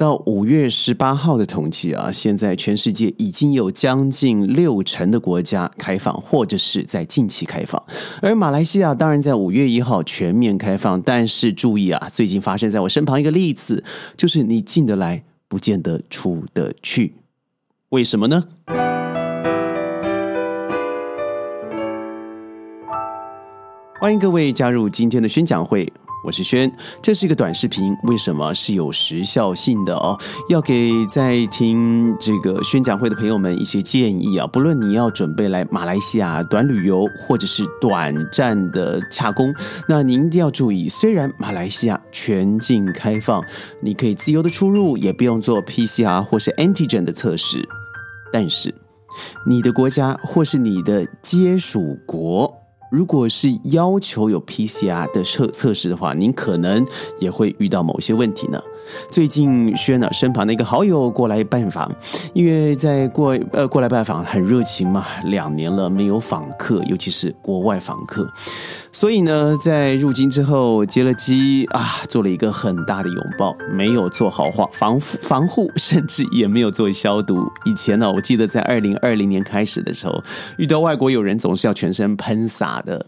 到五月十八号的统计啊，现在全世界已经有将近六成的国家开放，或者是在近期开放。而马来西亚当然在五月一号全面开放，但是注意啊，最近发生在我身旁一个例子，就是你进得来，不见得出得去。为什么呢？欢迎各位加入今天的宣讲会。我是轩，这是一个短视频，为什么是有时效性的哦？要给在听这个宣讲会的朋友们一些建议啊！不论你要准备来马来西亚短旅游，或者是短暂的洽工，那您一定要注意，虽然马来西亚全境开放，你可以自由的出入，也不用做 PCR 或是 antigen 的测试，但是你的国家或是你的接属国。如果是要求有 PCR 的测测试的话，您可能也会遇到某些问题呢。最近轩呢身旁的一个好友过来拜访，因为在过呃过来拜访很热情嘛，两年了没有访客，尤其是国外访客。所以呢，在入京之后接了机啊，做了一个很大的拥抱，没有做好防防防护，甚至也没有做消毒。以前呢，我记得在二零二零年开始的时候，遇到外国友人总是要全身喷洒的，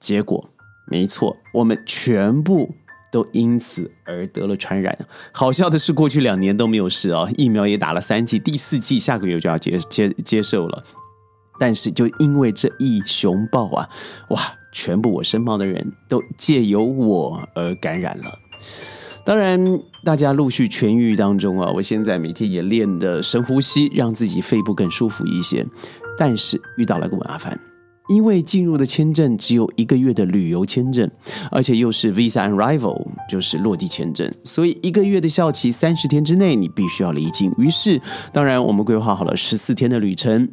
结果没错，我们全部都因此而得了传染。好笑的是，过去两年都没有事哦，疫苗也打了三剂，第四剂下个月就要接接接受了。但是就因为这一熊抱啊，哇！全部我身旁的人都借由我而感染了。当然，大家陆续痊愈当中啊，我现在每天也练的深呼吸，让自己肺部更舒服一些。但是遇到了个麻烦，因为进入的签证只有一个月的旅游签证，而且又是 visa arrival，就是落地签证，所以一个月的效期三十天之内你必须要离境。于是，当然我们规划好了十四天的旅程。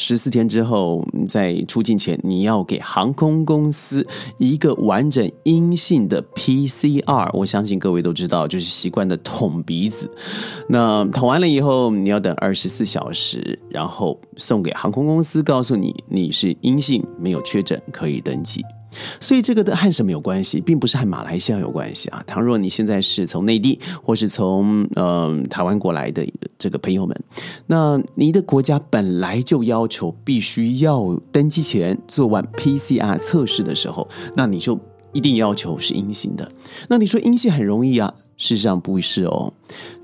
十四天之后，在出境前，你要给航空公司一个完整阴性的 PCR。我相信各位都知道，就是习惯的捅鼻子。那捅完了以后，你要等二十四小时，然后送给航空公司，告诉你你是阴性，没有确诊，可以登机。所以这个的和什么有关系，并不是和马来西亚有关系啊。倘若你现在是从内地或是从呃台湾过来的这个朋友们，那你的国家本来就要求必须要登机前做完 PCR 测试的时候，那你就一定要求是阴性的。那你说阴性很容易啊？事实上不是哦。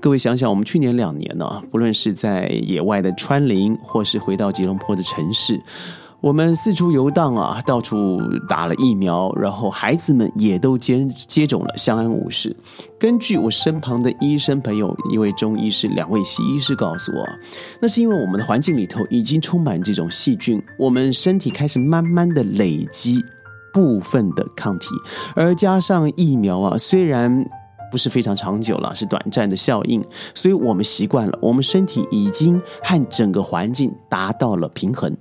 各位想想，我们去年两年呢，不论是在野外的川林，或是回到吉隆坡的城市。我们四处游荡啊，到处打了疫苗，然后孩子们也都接接种了，相安无事。根据我身旁的医生朋友，一位中医师，两位西医师告诉我，那是因为我们的环境里头已经充满这种细菌，我们身体开始慢慢的累积部分的抗体，而加上疫苗啊，虽然不是非常长久了，是短暂的效应，所以我们习惯了，我们身体已经和整个环境达到了平衡。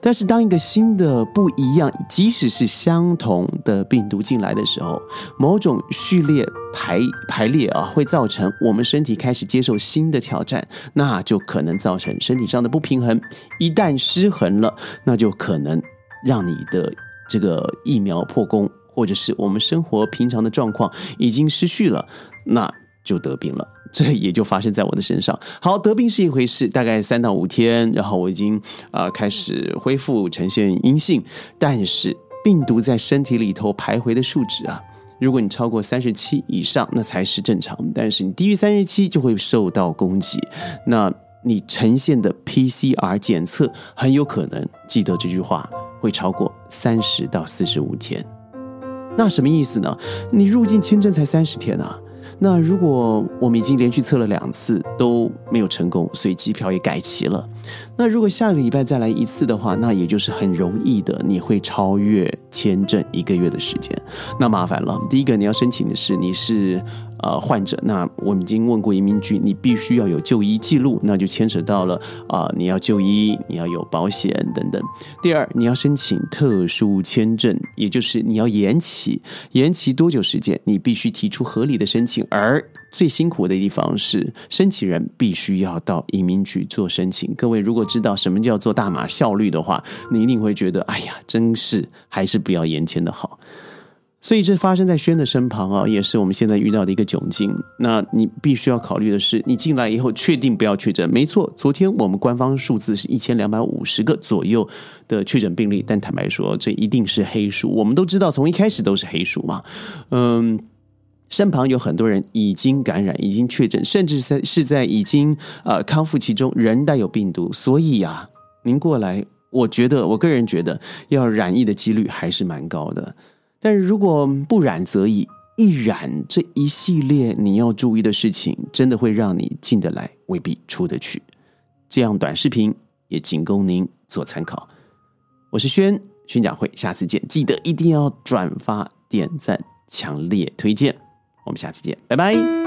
但是，当一个新的不一样，即使是相同的病毒进来的时候，某种序列排排列啊，会造成我们身体开始接受新的挑战，那就可能造成身体上的不平衡。一旦失衡了，那就可能让你的这个疫苗破功，或者是我们生活平常的状况已经失序了，那就得病了。这也就发生在我的身上。好，得病是一回事，大概三到五天，然后我已经啊开始恢复，呈现阴性。但是病毒在身体里头徘徊的数值啊，如果你超过三十七以上，那才是正常；但是你低于三十七，就会受到攻击。那你呈现的 PCR 检测很有可能，记得这句话，会超过三十到四十五天。那什么意思呢？你入境签证才三十天啊。那如果我们已经连续测了两次都没有成功，所以机票也改期了。那如果下个礼拜再来一次的话，那也就是很容易的，你会超越签证一个月的时间。那麻烦了，第一个你要申请的是你是。呃，患者，那我们已经问过移民局，你必须要有就医记录，那就牵扯到了啊，你要就医，你要有保险等等。第二，你要申请特殊签证，也就是你要延期，延期多久时间，你必须提出合理的申请。而最辛苦的地方是，申请人必须要到移民局做申请。各位如果知道什么叫做大马效率的话，你一定会觉得，哎呀，真是还是不要延签的好。所以这发生在轩的身旁啊，也是我们现在遇到的一个窘境。那你必须要考虑的是，你进来以后确定不要确诊。没错，昨天我们官方数字是一千两百五十个左右的确诊病例，但坦白说，这一定是黑数。我们都知道，从一开始都是黑数嘛。嗯，身旁有很多人已经感染，已经确诊，甚至在是在已经呃康复其中，仍带有病毒。所以呀，您过来，我觉得，我个人觉得，要染疫的几率还是蛮高的。但是如果不染则已，一染这一系列你要注意的事情，真的会让你进得来，未必出得去。这样短视频也仅供您做参考。我是轩，宣讲会，下次见，记得一定要转发、点赞、强烈推荐。我们下次见，拜拜。